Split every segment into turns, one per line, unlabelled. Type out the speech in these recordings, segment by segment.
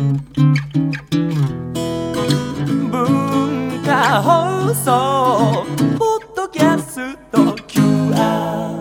文化放送ポッドキャスト QR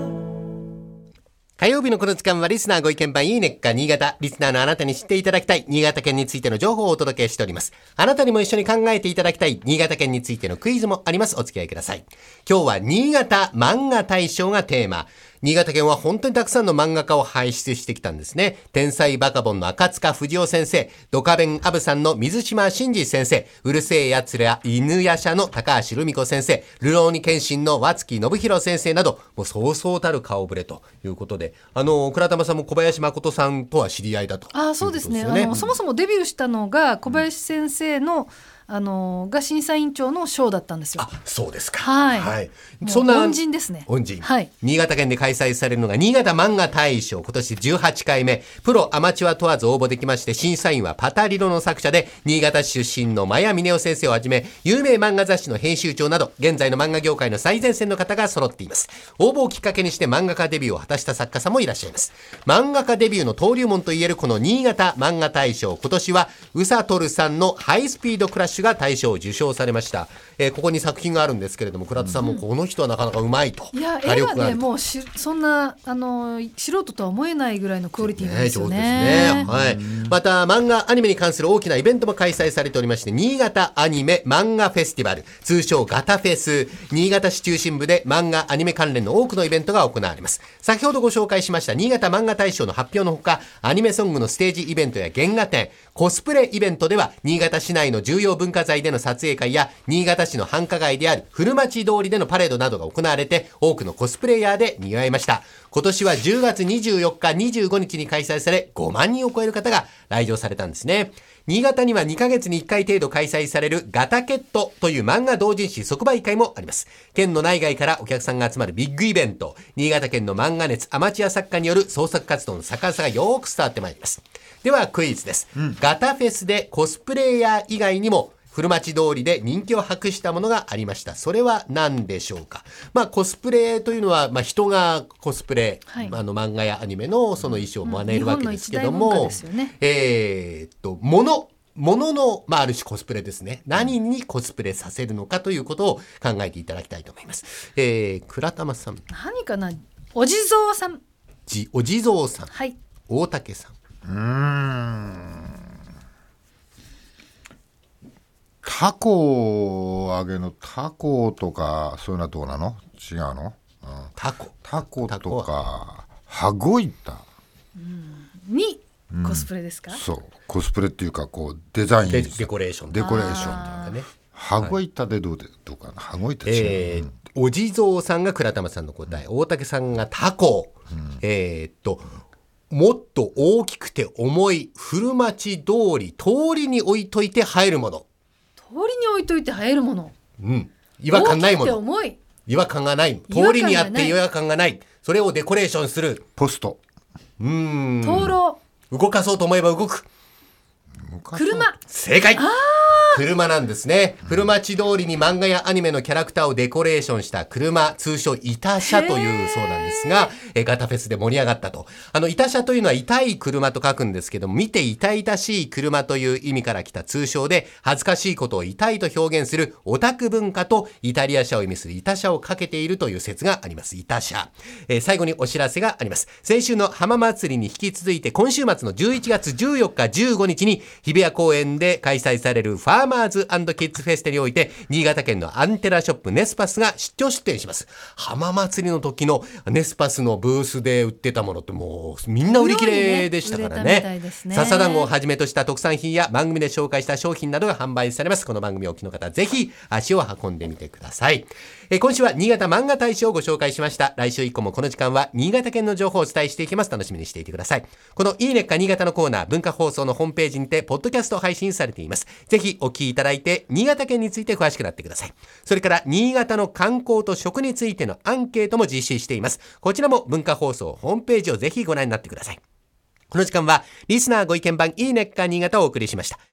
火曜日のこの時間はリスナーご意見番いいねっか新潟。リスナーのあなたに知っていただきたい新潟県についての情報をお届けしております。あなたにも一緒に考えていただきたい新潟県についてのクイズもあります。お付き合いください。今日は新潟漫画大賞がテーマ。新潟県は本当にたくさんの漫画家を輩出してきたんですね。天才バカボンの赤塚不二夫先生、ドカベンアブさんの水島真司先生、うるせえ奴ら犬夜叉の高橋留美子先生、ルローニケンシンの和月信弘先生など、もうそうそうたる顔ぶれということで、あの、倉玉さんも小林誠さんとは知り合いだと
あそうですね。あのそもそもデビューしたのが小林先生の、あのが審査委員長の賞だったんですよ。
あ、そうですか。
はいもう
そんな。
恩人ですね
恩人。
はい
新潟県で開催されるのが新潟漫画大賞。今年18回目。プロ、アマチュア問わず応募できまして、審査員はパタリロの作者で、新潟出身のマヤ峰夫先生をはじめ、有名漫画雑誌の編集長など、現在の漫画業界の最前線の方が揃っています。応募をきっかけにして漫画家デビューを果たした作家さんもいらっしゃいます。漫画家デビューの登竜門といえるこの新潟漫画大賞。今年は、宇佐徹さんのハイスピードクラッシュが大賞を受賞されました。えーここに作品があるんですけれども、倉田さんもこの人はなかなかうまいと。
いや絵はねもうしそんなあの素人とは思えないぐらいのクオリティなん
ね、
ですよ
上手です
ね。
ね。はい。また、漫画、アニメに関する大きなイベントも開催されておりまして、新潟アニメ漫画フェスティバル、通称ガタフェス、新潟市中心部で漫画、アニメ関連の多くのイベントが行われます。先ほどご紹介しました新潟漫画大賞の発表のほか、アニメソングのステージイベントや原画展、コスプレイベントでは、新潟市内の重要文化財での撮影会や、新潟市の繁華街である古町通りでのパレードなどが行われて、多くのコスプレイヤーで賑わいました。今年は10月24日、25日に開催され、5万人を超える方が来場されたんですね。新潟には2ヶ月に1回程度開催されるガタケットという漫画同人誌即売会もあります。県の内外からお客さんが集まるビッグイベント、新潟県の漫画熱アマチュア作家による創作活動の盛んさがよーく伝わってまいります。ではクイズです。ガタフェスでコスプレイヤー以外にも古町通りで人気を博したものがありました。それは何でしょうか？まあコスプレというのは、まあ人がコスプレ、
はい
あの漫画やアニメのその衣装を真似るわけですけども、
ですよね
えーっと、もの、ものの、まあ、ある種コスプレですね。何にコスプレさせるのかということを考えていただきたいと思います。えー、倉玉さん、
何かな？お地蔵さん
じ、お地蔵さん、
はい
大竹さん。
タコ揚げのタコとかそういうのはどうなの？違うの、うん、
タコ。
タコ
タコ
とか羽子板。
にコスプレですか、
そう。コスプレっていうかこうデザイン。
デデコレーション。
デコレーション
ね。
羽子板でどうでどうかな？羽子板違う、
えー、お地蔵さんが倉玉さんの答え、大竹さんがタコ。えーっと、もっと大きくて重い古町通り、通りに置いといて生えるもの。
通りに置いといて生えるもの
うん。違和感ないも
大きくて
の。
重い
違和感がない。通りにあって違和感がない。それをデコレーションする。
ポスト
うーん。
灯籠
動かそうと思えば動く。
車
正解車なんですね。古町通りに漫画やアニメのキャラクターをデコレーションした車、通称、板車というそうなんですが、えガタフェスで盛り上がったと。あの、板車というのは痛い車と書くんですけども、見て痛々しい車という意味から来た通称で、恥ずかしいことを痛いと表現するオタク文化とイタリア車を意味する板車をかけているという説があります。板車。えー最後にお知らせがあります。先週の浜祭りに引き続いて、今週末の11月14日、15日に、日比谷公園で開催されるファーマーズキッズフェステにおいて、新潟県のアンテナショップネスパスが出張出店します。浜祭りの時のネスパスのブースで売ってたものってもうみんな売り切れでしたから
ね
笹団子をはじめとした特産品や番組で紹介した商品などが販売されます。この番組をお聞きの方、ぜひ足を運んでみてください。えー今週は新潟漫画大賞をご紹介しました。来週以降もこの時間は新潟県の情報をお伝えしていきます。楽しみにしていてください。このいいねっか新潟のコーナー、文化放送のホームページにて、ポッドキャスト配信されています。ぜひお聞きいただいて、新潟県について詳しくなってください。それから、新潟の観光と食についてのアンケートも実施しています。こちらも文化放送ホームページをぜひご覧になってください。この時間は、リスナーご意見番いいねっか新潟をお送りしました。